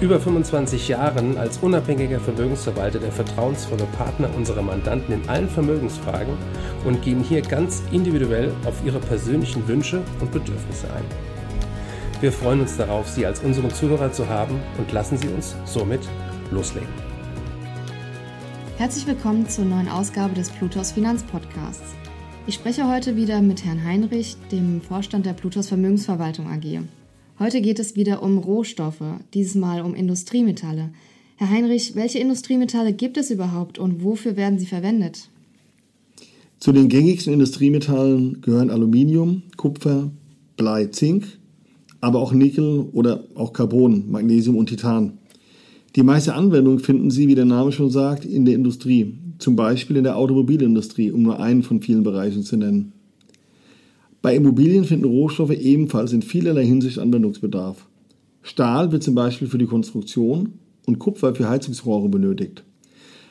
über 25 Jahren als unabhängiger Vermögensverwalter der vertrauensvolle Partner unserer Mandanten in allen Vermögensfragen und gehen hier ganz individuell auf ihre persönlichen Wünsche und Bedürfnisse ein. Wir freuen uns darauf, Sie als unseren Zuhörer zu haben und lassen Sie uns somit loslegen. Herzlich willkommen zur neuen Ausgabe des Plutos Finanzpodcasts. Ich spreche heute wieder mit Herrn Heinrich, dem Vorstand der Plutos Vermögensverwaltung AG. Heute geht es wieder um Rohstoffe, dieses Mal um Industriemetalle. Herr Heinrich, welche Industriemetalle gibt es überhaupt und wofür werden sie verwendet? Zu den gängigsten Industriemetallen gehören Aluminium, Kupfer, Blei, Zink, aber auch Nickel oder auch Carbon, Magnesium und Titan. Die meiste Anwendung finden Sie, wie der Name schon sagt, in der Industrie, zum Beispiel in der Automobilindustrie, um nur einen von vielen Bereichen zu nennen. Bei Immobilien finden Rohstoffe ebenfalls in vielerlei Hinsicht Anwendungsbedarf. Stahl wird zum Beispiel für die Konstruktion und Kupfer für Heizungsrohre benötigt.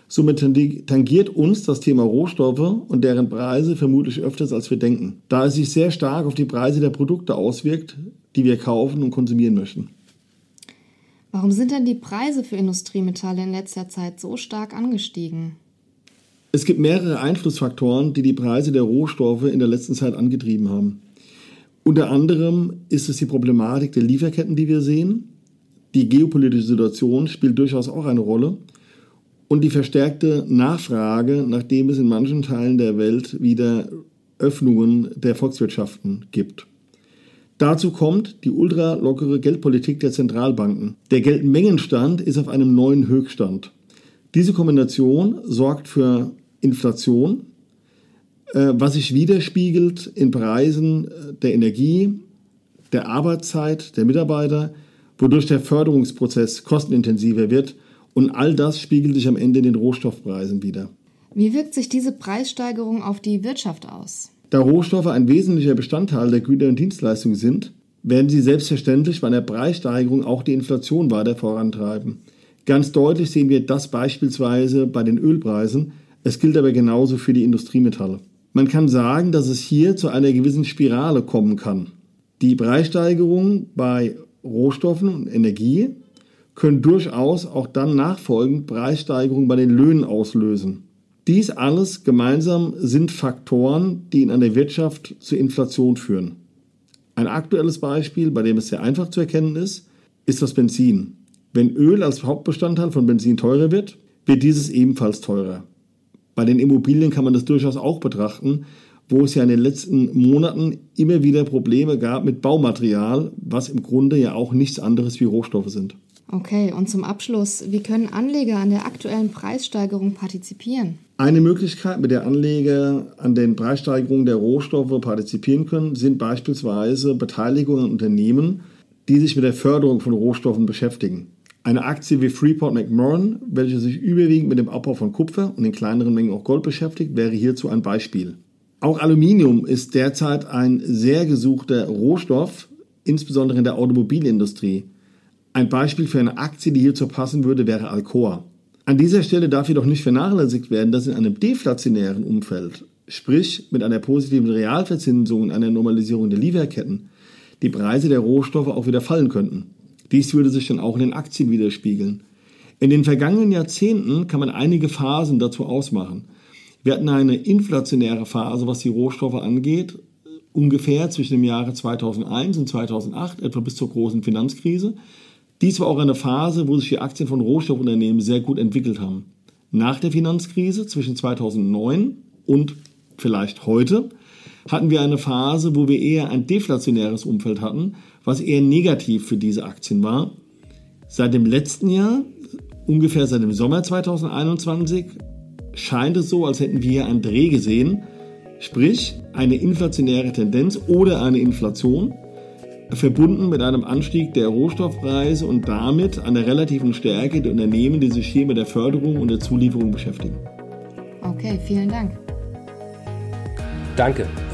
Somit tangiert uns das Thema Rohstoffe und deren Preise vermutlich öfters als wir denken, da es sich sehr stark auf die Preise der Produkte auswirkt, die wir kaufen und konsumieren möchten. Warum sind denn die Preise für Industriemetalle in letzter Zeit so stark angestiegen? Es gibt mehrere Einflussfaktoren, die die Preise der Rohstoffe in der letzten Zeit angetrieben haben. Unter anderem ist es die Problematik der Lieferketten, die wir sehen. Die geopolitische Situation spielt durchaus auch eine Rolle. Und die verstärkte Nachfrage, nachdem es in manchen Teilen der Welt wieder Öffnungen der Volkswirtschaften gibt. Dazu kommt die ultralockere Geldpolitik der Zentralbanken. Der Geldmengenstand ist auf einem neuen Höchststand. Diese Kombination sorgt für Inflation, äh, was sich widerspiegelt in Preisen äh, der Energie, der Arbeitszeit der Mitarbeiter, wodurch der Förderungsprozess kostenintensiver wird und all das spiegelt sich am Ende in den Rohstoffpreisen wieder. Wie wirkt sich diese Preissteigerung auf die Wirtschaft aus? Da Rohstoffe ein wesentlicher Bestandteil der Güter- und Dienstleistungen sind, werden sie selbstverständlich bei einer Preissteigerung auch die Inflation weiter vorantreiben. Ganz deutlich sehen wir das beispielsweise bei den Ölpreisen, es gilt aber genauso für die Industriemetalle. Man kann sagen, dass es hier zu einer gewissen Spirale kommen kann. Die Preissteigerungen bei Rohstoffen und Energie können durchaus auch dann nachfolgend Preissteigerungen bei den Löhnen auslösen. Dies alles gemeinsam sind Faktoren, die in einer Wirtschaft zur Inflation führen. Ein aktuelles Beispiel, bei dem es sehr einfach zu erkennen ist, ist das Benzin. Wenn Öl als Hauptbestandteil von Benzin teurer wird, wird dieses ebenfalls teurer. Bei den Immobilien kann man das durchaus auch betrachten, wo es ja in den letzten Monaten immer wieder Probleme gab mit Baumaterial, was im Grunde ja auch nichts anderes wie Rohstoffe sind. Okay, und zum Abschluss, wie können Anleger an der aktuellen Preissteigerung partizipieren? Eine Möglichkeit, mit der Anleger an den Preissteigerungen der Rohstoffe partizipieren können, sind beispielsweise Beteiligungen an Unternehmen, die sich mit der Förderung von Rohstoffen beschäftigen. Eine Aktie wie Freeport McMoran, welche sich überwiegend mit dem Abbau von Kupfer und in kleineren Mengen auch Gold beschäftigt, wäre hierzu ein Beispiel. Auch Aluminium ist derzeit ein sehr gesuchter Rohstoff, insbesondere in der Automobilindustrie. Ein Beispiel für eine Aktie, die hierzu passen würde, wäre Alcoa. An dieser Stelle darf jedoch nicht vernachlässigt werden, dass in einem deflationären Umfeld, sprich mit einer positiven Realverzinsung und einer Normalisierung der Lieferketten, die Preise der Rohstoffe auch wieder fallen könnten. Dies würde sich dann auch in den Aktien widerspiegeln. In den vergangenen Jahrzehnten kann man einige Phasen dazu ausmachen. Wir hatten eine inflationäre Phase, was die Rohstoffe angeht, ungefähr zwischen dem Jahre 2001 und 2008, etwa bis zur großen Finanzkrise. Dies war auch eine Phase, wo sich die Aktien von Rohstoffunternehmen sehr gut entwickelt haben. Nach der Finanzkrise zwischen 2009 und vielleicht heute hatten wir eine Phase, wo wir eher ein deflationäres Umfeld hatten, was eher negativ für diese Aktien war. Seit dem letzten Jahr, ungefähr seit dem Sommer 2021, scheint es so, als hätten wir hier einen Dreh gesehen, sprich eine inflationäre Tendenz oder eine Inflation. verbunden mit einem Anstieg der Rohstoffpreise und damit einer relativen Stärke der Unternehmen, die sich hier mit der Förderung und der Zulieferung beschäftigen. Okay, vielen Dank. Danke